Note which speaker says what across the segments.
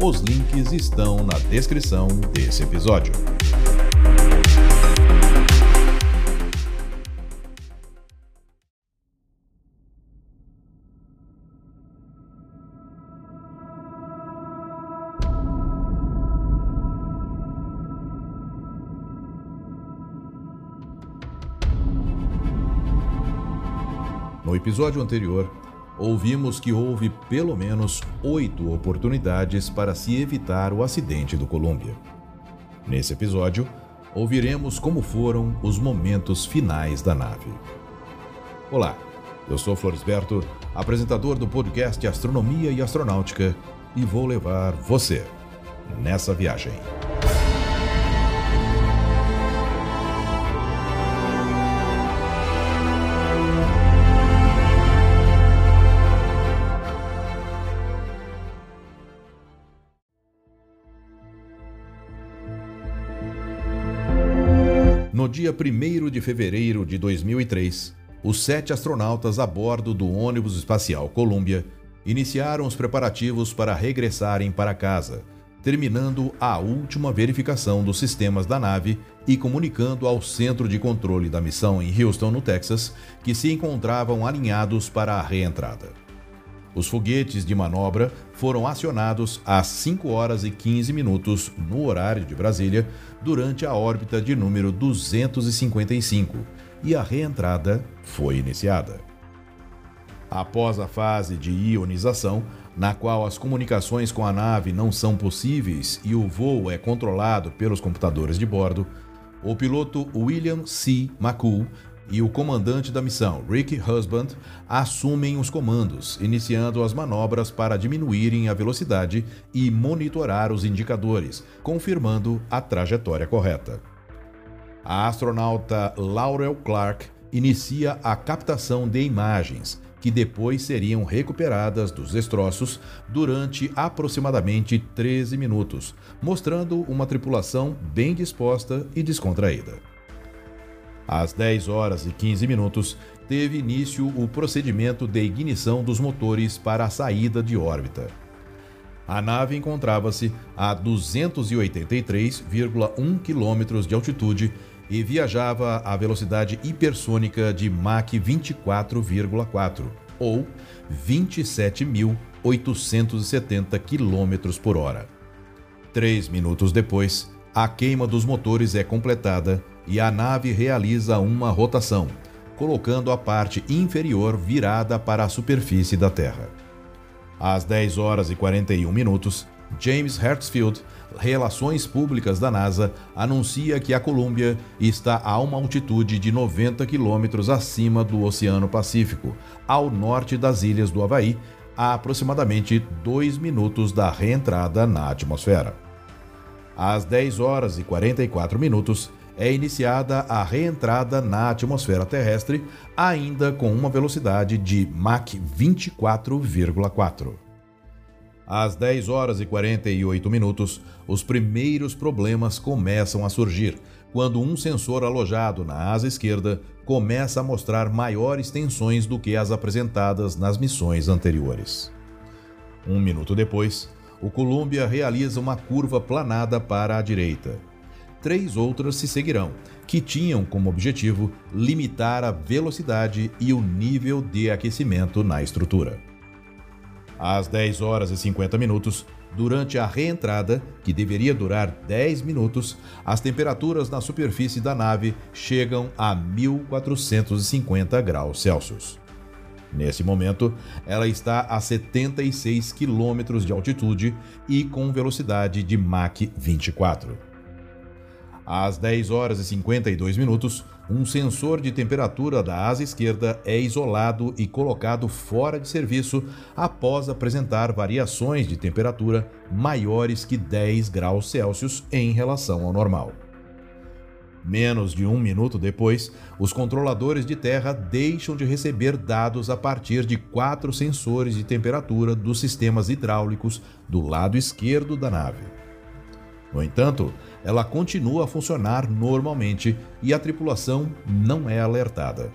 Speaker 1: Os links estão na descrição desse episódio. No episódio anterior, ouvimos que houve pelo menos oito oportunidades para se evitar o acidente do Columbia. Nesse episódio, ouviremos como foram os momentos finais da nave. Olá, eu sou Floresberto, apresentador do podcast Astronomia e Astronáutica, e vou levar você nessa viagem. No dia 1 de fevereiro de 2003, os sete astronautas a bordo do ônibus espacial Columbia iniciaram os preparativos para regressarem para casa, terminando a última verificação dos sistemas da nave e comunicando ao centro de controle da missão em Houston, no Texas, que se encontravam alinhados para a reentrada. Os foguetes de manobra foram acionados às 5 horas e 15 minutos no horário de Brasília durante a órbita de número 255 e a reentrada foi iniciada. Após a fase de ionização, na qual as comunicações com a nave não são possíveis e o voo é controlado pelos computadores de bordo, o piloto William C. McCool e o comandante da missão, Rick Husband, assumem os comandos, iniciando as manobras para diminuírem a velocidade e monitorar os indicadores, confirmando a trajetória correta. A astronauta Laurel Clark inicia a captação de imagens, que depois seriam recuperadas dos destroços durante aproximadamente 13 minutos, mostrando uma tripulação bem disposta e descontraída. Às 10 horas e 15 minutos, teve início o procedimento de ignição dos motores para a saída de órbita. A nave encontrava-se a 283,1 km de altitude e viajava à velocidade hipersônica de Mach 24,4 ou 27.870 km por hora. Três minutos depois, a queima dos motores é completada e a nave realiza uma rotação, colocando a parte inferior virada para a superfície da Terra. Às 10 horas e 41 minutos, James Hertzfield, Relações Públicas da NASA, anuncia que a Columbia está a uma altitude de 90 quilômetros acima do Oceano Pacífico, ao norte das ilhas do Havaí, a aproximadamente 2 minutos da reentrada na atmosfera. Às 10 horas e 44 minutos, é iniciada a reentrada na atmosfera terrestre, ainda com uma velocidade de Mach 24,4. Às 10 horas e 48 minutos, os primeiros problemas começam a surgir, quando um sensor alojado na asa esquerda começa a mostrar maiores tensões do que as apresentadas nas missões anteriores. Um minuto depois, o Columbia realiza uma curva planada para a direita três outras se seguirão, que tinham como objetivo limitar a velocidade e o nível de aquecimento na estrutura. Às 10 horas e 50 minutos, durante a reentrada, que deveria durar 10 minutos, as temperaturas na superfície da nave chegam a 1450 graus Celsius. Nesse momento, ela está a 76 km de altitude e com velocidade de Mach 24. Às 10 horas e 52 minutos, um sensor de temperatura da asa esquerda é isolado e colocado fora de serviço após apresentar variações de temperatura maiores que 10 graus Celsius em relação ao normal. Menos de um minuto depois, os controladores de terra deixam de receber dados a partir de quatro sensores de temperatura dos sistemas hidráulicos do lado esquerdo da nave. No entanto, ela continua a funcionar normalmente e a tripulação não é alertada.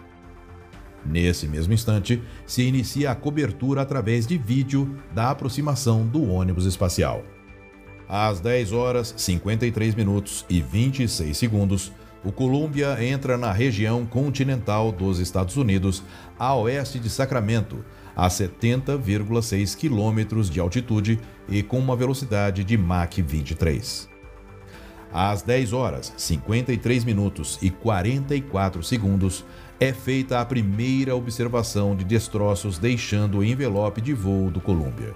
Speaker 1: Nesse mesmo instante, se inicia a cobertura através de vídeo da aproximação do ônibus espacial. Às 10 horas 53 minutos e 26 segundos, o Columbia entra na região continental dos Estados Unidos, a oeste de Sacramento, a 70,6 quilômetros de altitude e com uma velocidade de Mach 23. Às 10 horas, 53 minutos e 44 segundos, é feita a primeira observação de destroços deixando o envelope de voo do Columbia.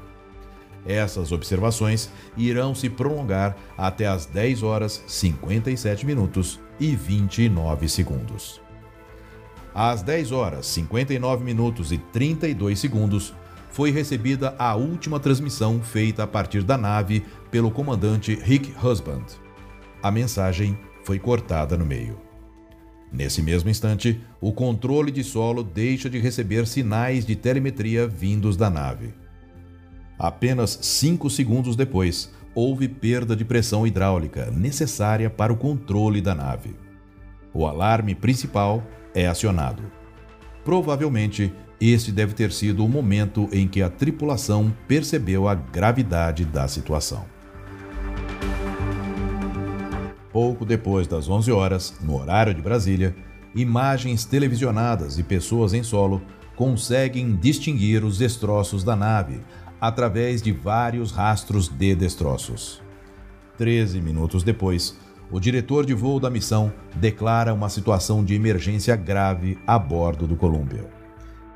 Speaker 1: Essas observações irão se prolongar até as 10 horas 57 minutos e 29 segundos. Às 10 horas 59 minutos e 32 segundos, foi recebida a última transmissão feita a partir da nave pelo comandante Rick Husband. A mensagem foi cortada no meio. Nesse mesmo instante, o controle de solo deixa de receber sinais de telemetria vindos da nave. Apenas cinco segundos depois, houve perda de pressão hidráulica necessária para o controle da nave. O alarme principal é acionado. Provavelmente, este deve ter sido o momento em que a tripulação percebeu a gravidade da situação. Pouco depois das 11 horas, no horário de Brasília, imagens televisionadas e pessoas em solo conseguem distinguir os destroços da nave através de vários rastros de destroços. Treze minutos depois, o diretor de voo da missão declara uma situação de emergência grave a bordo do Columbia.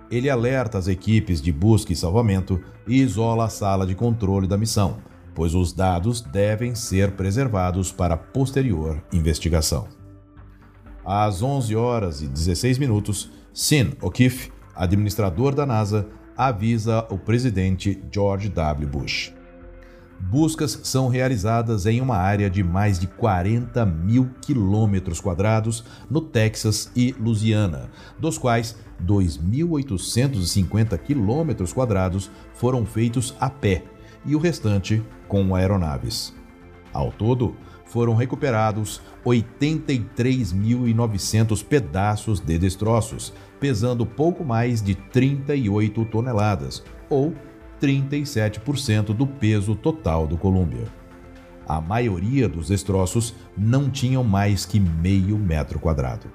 Speaker 1: Ele alerta as equipes de busca e salvamento e isola a sala de controle da missão, pois os dados devem ser preservados para posterior investigação. Às 11 horas e 16 minutos, Sin O'Keefe, administrador da NASA, avisa o presidente George W. Bush. Buscas são realizadas em uma área de mais de 40 mil quilômetros quadrados no Texas e Louisiana, dos quais 2.850 quilômetros quadrados foram feitos a pé e o restante com aeronaves. Ao todo, foram recuperados 83.900 pedaços de destroços, pesando pouco mais de 38 toneladas, ou 37% do peso total do Columbia. A maioria dos destroços não tinham mais que meio metro quadrado.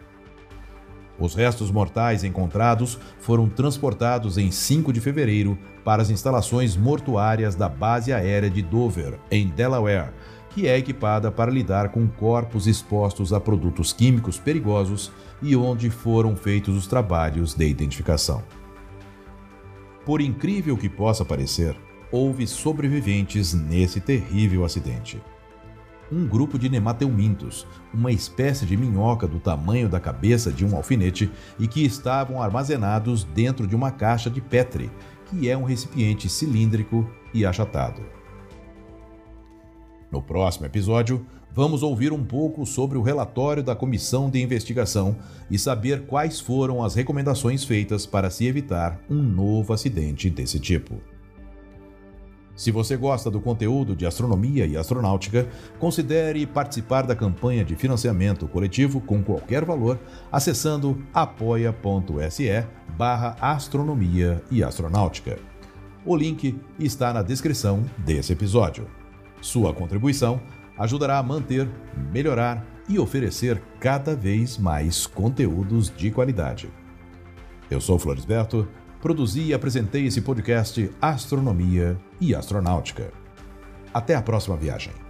Speaker 1: Os restos mortais encontrados foram transportados em 5 de fevereiro para as instalações mortuárias da Base Aérea de Dover, em Delaware, que é equipada para lidar com corpos expostos a produtos químicos perigosos e onde foram feitos os trabalhos de identificação. Por incrível que possa parecer, houve sobreviventes nesse terrível acidente. Um grupo de nemateumintos, uma espécie de minhoca do tamanho da cabeça de um alfinete e que estavam armazenados dentro de uma caixa de Petri, que é um recipiente cilíndrico e achatado. No próximo episódio, vamos ouvir um pouco sobre o relatório da comissão de investigação e saber quais foram as recomendações feitas para se evitar um novo acidente desse tipo. Se você gosta do conteúdo de astronomia e astronáutica, considere participar da campanha de financiamento coletivo com qualquer valor acessando apoia.se barra astronomia e astronáutica. O link está na descrição desse episódio. Sua contribuição ajudará a manter, melhorar e oferecer cada vez mais conteúdos de qualidade. Eu sou Florisberto, produzi e apresentei esse podcast Astronomia e Astronáutica. Até a próxima viagem.